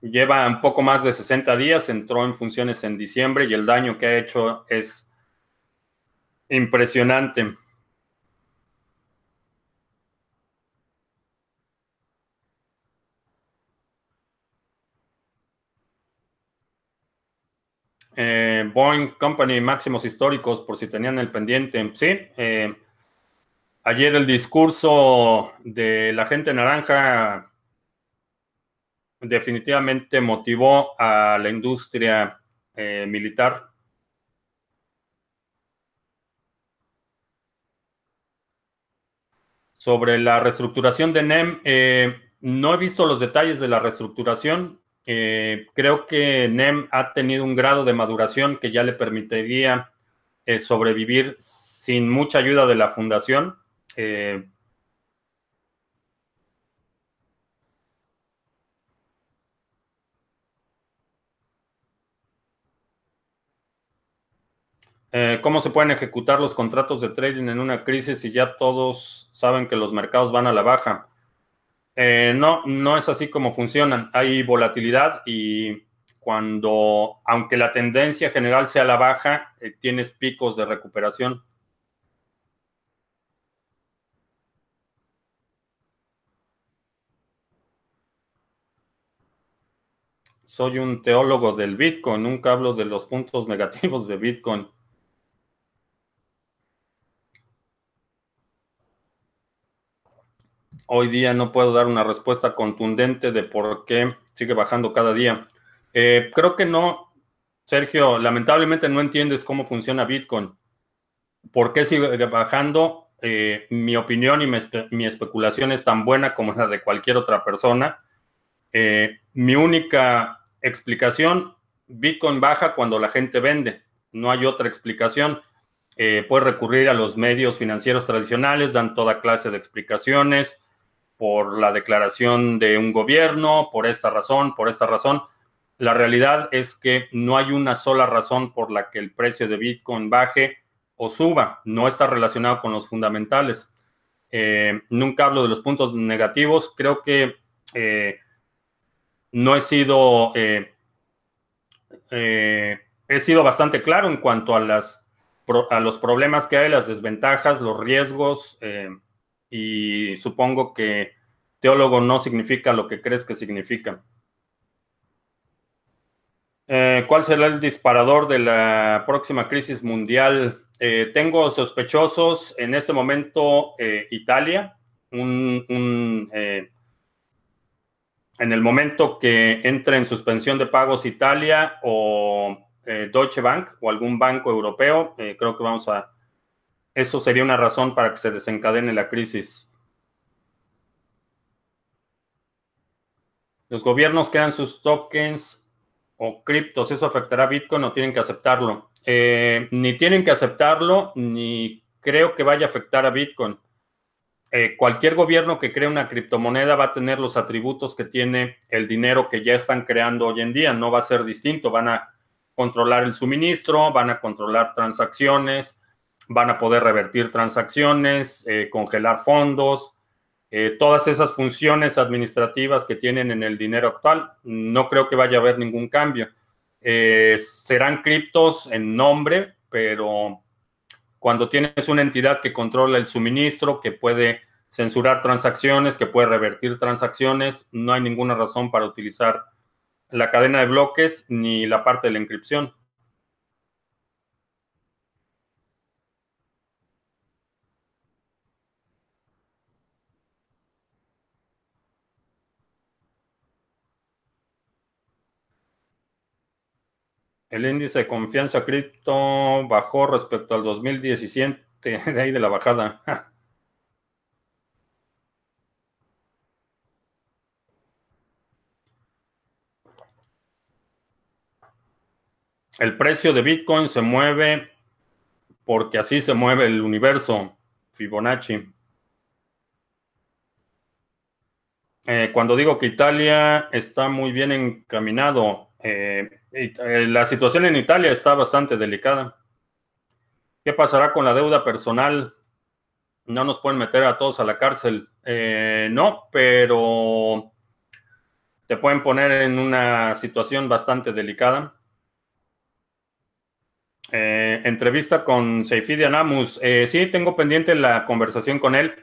S1: lleva un poco más de 60 días, entró en funciones en diciembre y el daño que ha hecho es impresionante. Eh, Boeing Company máximos históricos, por si tenían el pendiente. Sí, eh, ayer el discurso de la gente naranja definitivamente motivó a la industria eh, militar. Sobre la reestructuración de NEM, no he visto los detalles de la reestructuración. Eh, creo que NEM ha tenido un grado de maduración que ya le permitiría eh, sobrevivir sin mucha ayuda de la fundación. Eh, eh, ¿Cómo se pueden ejecutar los contratos de trading en una crisis si ya todos saben que los mercados van a la baja? Eh, no, no es así como funcionan. Hay volatilidad y cuando, aunque la tendencia general sea la baja, eh, tienes picos de recuperación. Soy un teólogo del Bitcoin, nunca hablo de los puntos negativos de Bitcoin. Hoy día no puedo dar una respuesta contundente de por qué sigue bajando cada día. Eh, creo que no, Sergio, lamentablemente no entiendes cómo funciona Bitcoin. ¿Por qué sigue bajando? Eh, mi opinión y mi, especulación es tan buena como la de cualquier otra persona. Eh, mi única explicación, Bitcoin baja cuando la gente vende. No hay otra explicación. Eh, puede recurrir a los medios financieros tradicionales, dan toda clase de explicaciones por la declaración de un gobierno, por esta razón, por esta razón. La realidad es que no hay una sola razón por la que el precio de Bitcoin baje o suba. No está relacionado con los fundamentales. Eh, nunca hablo de los puntos negativos. Creo que eh, no he sido, eh, eh, he sido bastante claro en cuanto a, las, a los problemas que hay, las desventajas, los riesgos, eh, y supongo que teólogo no significa lo que crees que significa. ¿Cuál será el disparador de la próxima crisis mundial? tengo sospechosos en este momento Italia, un, en el momento que entre en suspensión de pagos Italia o eh, Deutsche Bank o algún banco europeo, eh, creo que vamos a... Eso sería una razón para que se desencadene la crisis. Los gobiernos crean sus tokens o criptos, ¿eso afectará a Bitcoin o tienen que aceptarlo? Eh, ni tienen que aceptarlo, ni creo que vaya a afectar a Bitcoin. Eh, cualquier gobierno que cree una criptomoneda va a tener los atributos que tiene el dinero que ya están creando hoy en día. No va a ser distinto. Van a controlar el suministro, van a controlar transacciones, van a poder revertir transacciones, eh, congelar fondos, eh, todas esas funciones administrativas que tienen en el dinero actual. No creo que vaya a haber ningún cambio. serán criptos en nombre, pero cuando tienes una entidad que controla el suministro, que puede censurar transacciones, que puede revertir transacciones, no hay ninguna razón para utilizar la cadena de bloques ni la parte de la inscripción. El índice de confianza cripto bajó respecto al 2017, de ahí de la bajada. El precio de Bitcoin se mueve porque así se mueve el universo Fibonacci. Eh, cuando digo que Italia está muy bien encaminado, eh, la situación en Italia está bastante delicada. ¿Qué pasará con la deuda personal? No nos pueden meter a todos a la cárcel. Eh, no, pero te pueden poner en una situación bastante delicada. entrevista con Seyfidi Anamus. sí, tengo pendiente la conversación con él.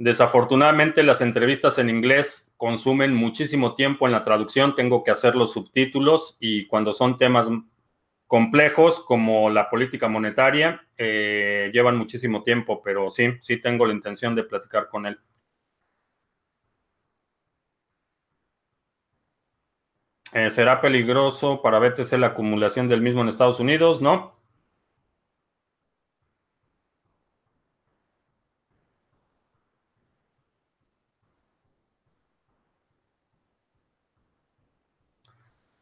S1: Desafortunadamente las entrevistas en inglés consumen muchísimo tiempo en la traducción, tengo que hacer los subtítulos y cuando son temas complejos como la política monetaria, eh, llevan muchísimo tiempo, pero sí, sí tengo la intención de platicar con él. Eh, ¿Será peligroso para BTC la acumulación del mismo en Estados Unidos? No.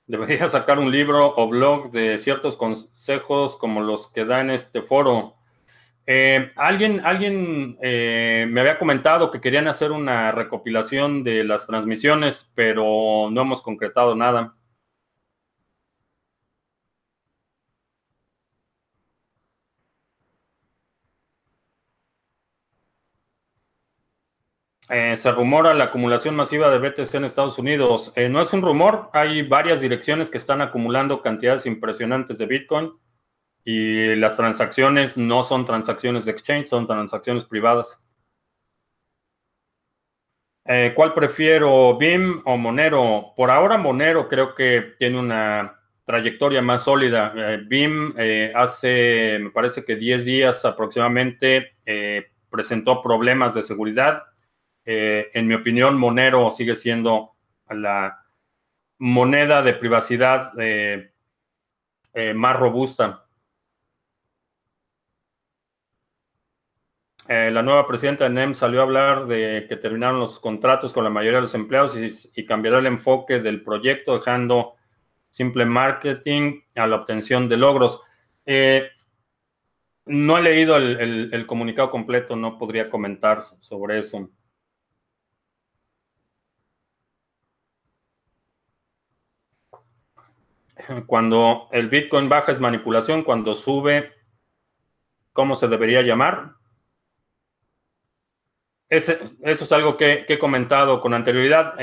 S1: Debería sacar un libro o blog de ciertos consejos como los que da en este foro. Eh, alguien alguien eh, me había comentado que querían hacer una recopilación de las transmisiones, pero no hemos concretado nada. Eh, se rumora la acumulación masiva de BTC en Estados Unidos. Eh, no es un rumor, hay varias direcciones que están acumulando cantidades impresionantes de Bitcoin y las transacciones no son transacciones de exchange, son transacciones privadas. Eh, ¿Cuál prefiero, BIM o Monero? Por ahora Monero creo que tiene una trayectoria más sólida. BIM hace, me parece que 10 días aproximadamente, presentó problemas de seguridad eh, en mi opinión, Monero sigue siendo la moneda de privacidad eh, eh, más robusta. la nueva presidenta de NEM salió a hablar de que terminaron los contratos con la mayoría de los empleados y, cambiará el enfoque del proyecto, dejando simple marketing a la obtención de logros. no he leído el comunicado completo, no podría comentar sobre eso. Cuando el Bitcoin baja es manipulación, cuando sube, ¿cómo se debería llamar? eso es algo que, he comentado con anterioridad.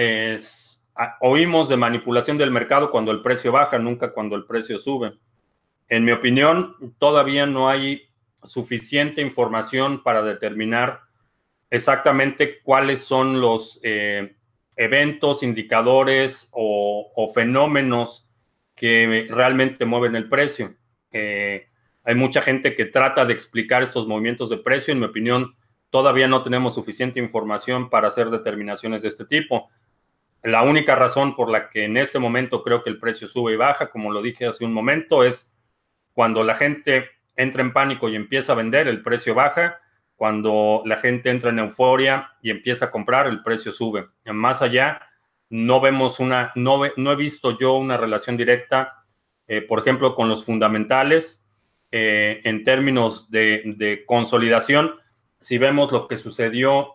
S1: oímos de manipulación del mercado cuando el precio baja, nunca cuando el precio sube. En mi opinión, todavía no hay suficiente información para determinar exactamente cuáles son los eh, eventos, indicadores o fenómenos que realmente mueven el precio. hay mucha gente que trata de explicar estos movimientos de precio. En mi opinión, todavía no tenemos suficiente información para hacer determinaciones de este tipo. La única razón por la que en este momento creo que el precio sube y baja, como lo dije hace un momento, es cuando la gente entra en pánico y empieza a vender, el precio baja. Cuando la gente entra en euforia y empieza a comprar, el precio sube. Más allá, no vemos una, no, no he visto yo una relación directa, eh, por ejemplo, con los fundamentales eh, en términos de, consolidación. Si vemos lo que sucedió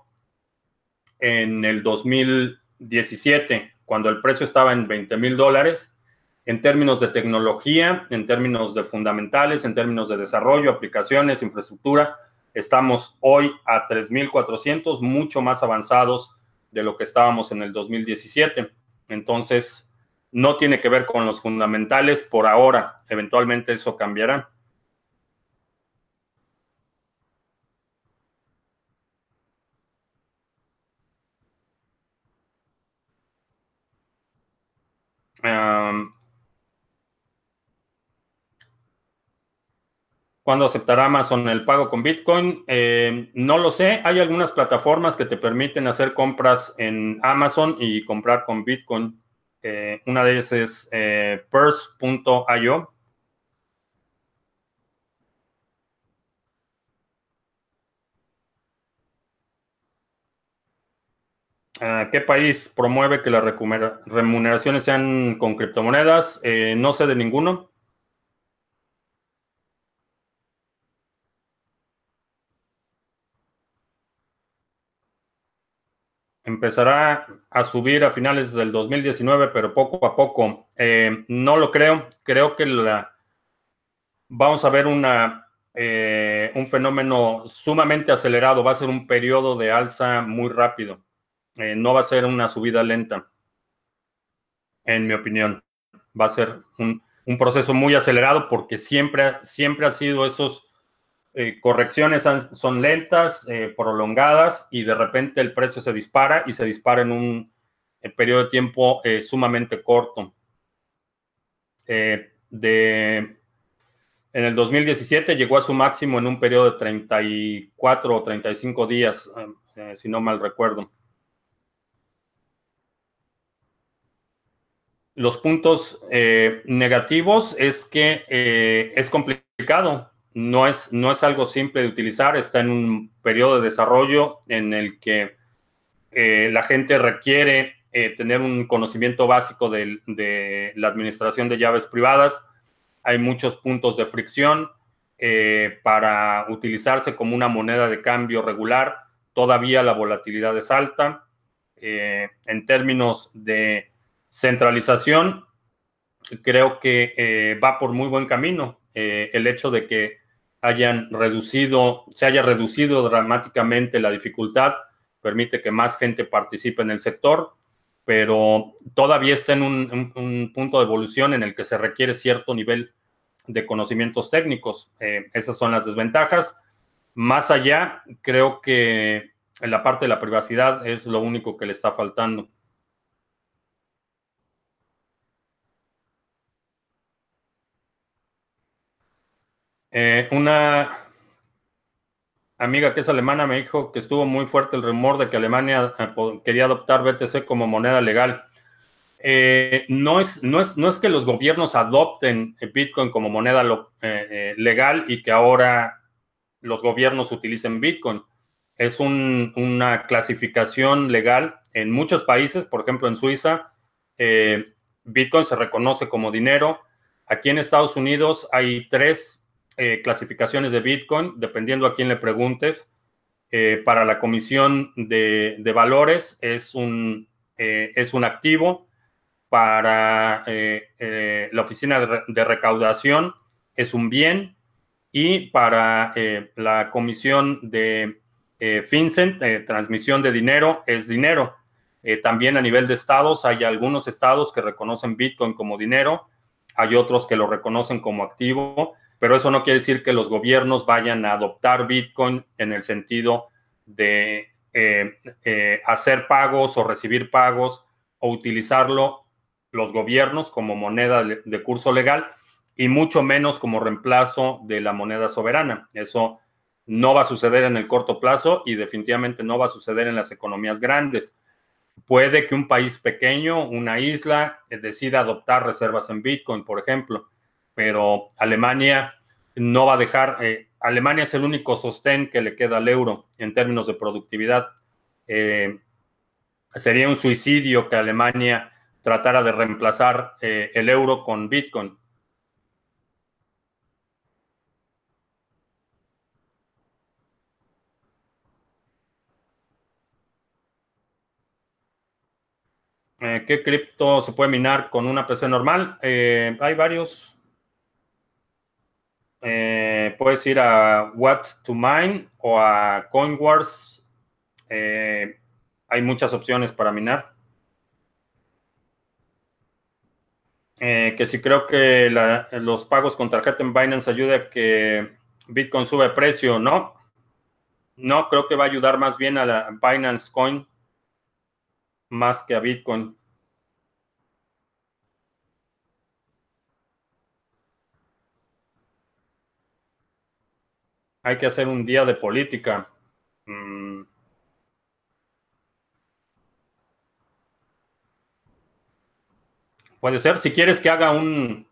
S1: en el 2017, cuando el precio estaba en 20 mil dólares, en términos de tecnología, en términos de fundamentales, en términos de desarrollo, aplicaciones, infraestructura, estamos hoy a 3.400, mucho más avanzados de lo que estábamos en el 2017. Entonces, no tiene que ver con los fundamentales por ahora. Eventualmente eso cambiará. ¿Cuándo aceptará Amazon el pago con Bitcoin? Eh, no lo sé. Hay algunas plataformas que te permiten hacer compras en Amazon y comprar con Bitcoin. Eh, una de ellas es eh, purse.io. Ah, ¿Qué país promueve que las remuneraciones sean con criptomonedas? no sé de ninguno. Empezará a subir a finales del 2019, pero poco a poco. Eh, no lo creo. Creo que vamos a ver eh, un fenómeno sumamente acelerado. Va a ser un periodo de alza muy rápido. Eh, no va a ser una subida lenta, en mi opinión. Va a ser un, un proceso muy acelerado porque siempre, siempre ha sido esos eh, correcciones son lentas, eh, prolongadas y de repente el precio se dispara y se dispara en un eh, periodo de tiempo sumamente corto. de, en el 2017 llegó a su máximo en un periodo de 34 o 35 días, si no mal recuerdo. Los puntos negativos es que es complicado no es, no es algo simple de utilizar, está en un periodo de desarrollo en el que eh, la gente requiere eh, tener un conocimiento básico de, la administración de llaves privadas. Hay muchos puntos de fricción eh, para utilizarse como una moneda de cambio regular. Todavía la volatilidad es alta. en términos de centralización, creo que va por muy buen camino. el hecho de que hayan reducido, se haya reducido dramáticamente la dificultad, permite que más gente participe en el sector, pero todavía está en un, punto de evolución en el que se requiere cierto nivel de conocimientos técnicos. Eh, esas son las desventajas. Más allá, creo que en la parte de la privacidad es lo único que le está faltando. Eh, una amiga que es alemana me dijo que estuvo muy fuerte el rumor de que Alemania eh, quería adoptar BTC como moneda legal. Eh, no, es, no, es, no es que los gobiernos adopten Bitcoin como moneda legal y que ahora los gobiernos utilicen Bitcoin. Es una clasificación legal en muchos países, por ejemplo en Suiza, Bitcoin se reconoce como dinero. Aquí en Estados Unidos hay tres eh, clasificaciones de Bitcoin, dependiendo a quién le preguntes. Eh, para la comisión de, valores es un, eh, es un activo. Para la oficina de, recaudación es un bien. Y para la comisión de FinCEN, transmisión de dinero, es dinero. también a nivel de estados, hay algunos estados que reconocen Bitcoin como dinero, hay otros que lo reconocen como activo pero eso no quiere decir que los gobiernos vayan a adoptar Bitcoin en el sentido de eh, eh, hacer pagos o recibir pagos o utilizarlo los gobiernos como moneda de curso legal y mucho menos como reemplazo de la moneda soberana. Eso no va a suceder en el corto plazo y definitivamente no va a suceder en las economías grandes. Puede que un país pequeño, una isla, decida adoptar reservas en Bitcoin, por ejemplo, pero Alemania no va a dejar, eh, Alemania es el único sostén que le queda al euro en términos de productividad. Eh, sería un suicidio que Alemania tratara de reemplazar eh, el euro con Bitcoin. ¿Qué cripto se puede minar con una PC normal? hay varios. Eh, puedes ir a What to Mine o a CoinWars. Eh, hay muchas opciones para minar. Eh, que si creo que los pagos con tarjeta en Binance ayuda a que Bitcoin sube precio, ¿no? No, creo que va a ayudar más bien a la Binance Coin más que a Bitcoin. Hay que hacer un día de política. Mm. Puede ser, si quieres que haga un,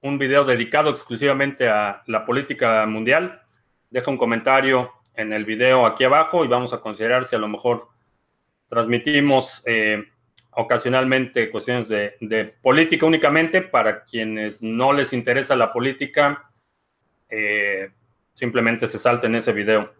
S1: un video dedicado exclusivamente a la política mundial, deja un comentario en el video aquí abajo y vamos a considerar si a lo mejor transmitimos eh, ocasionalmente cuestiones de, de, política únicamente para quienes no les interesa la política. Eh, simplemente se salte en ese video.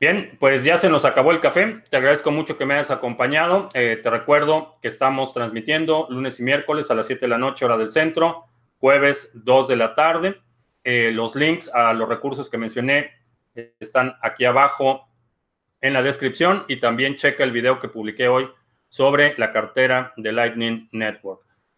S1: Bien, pues ya se nos acabó el café. Te agradezco mucho que me hayas acompañado. Eh, te recuerdo que estamos transmitiendo lunes y miércoles a las 7 de la noche, hora del centro, jueves 2 de la tarde. Eh, los links a los recursos que mencioné eh, están aquí abajo en la descripción y también checa el video que publiqué hoy sobre la cartera de Lightning Network.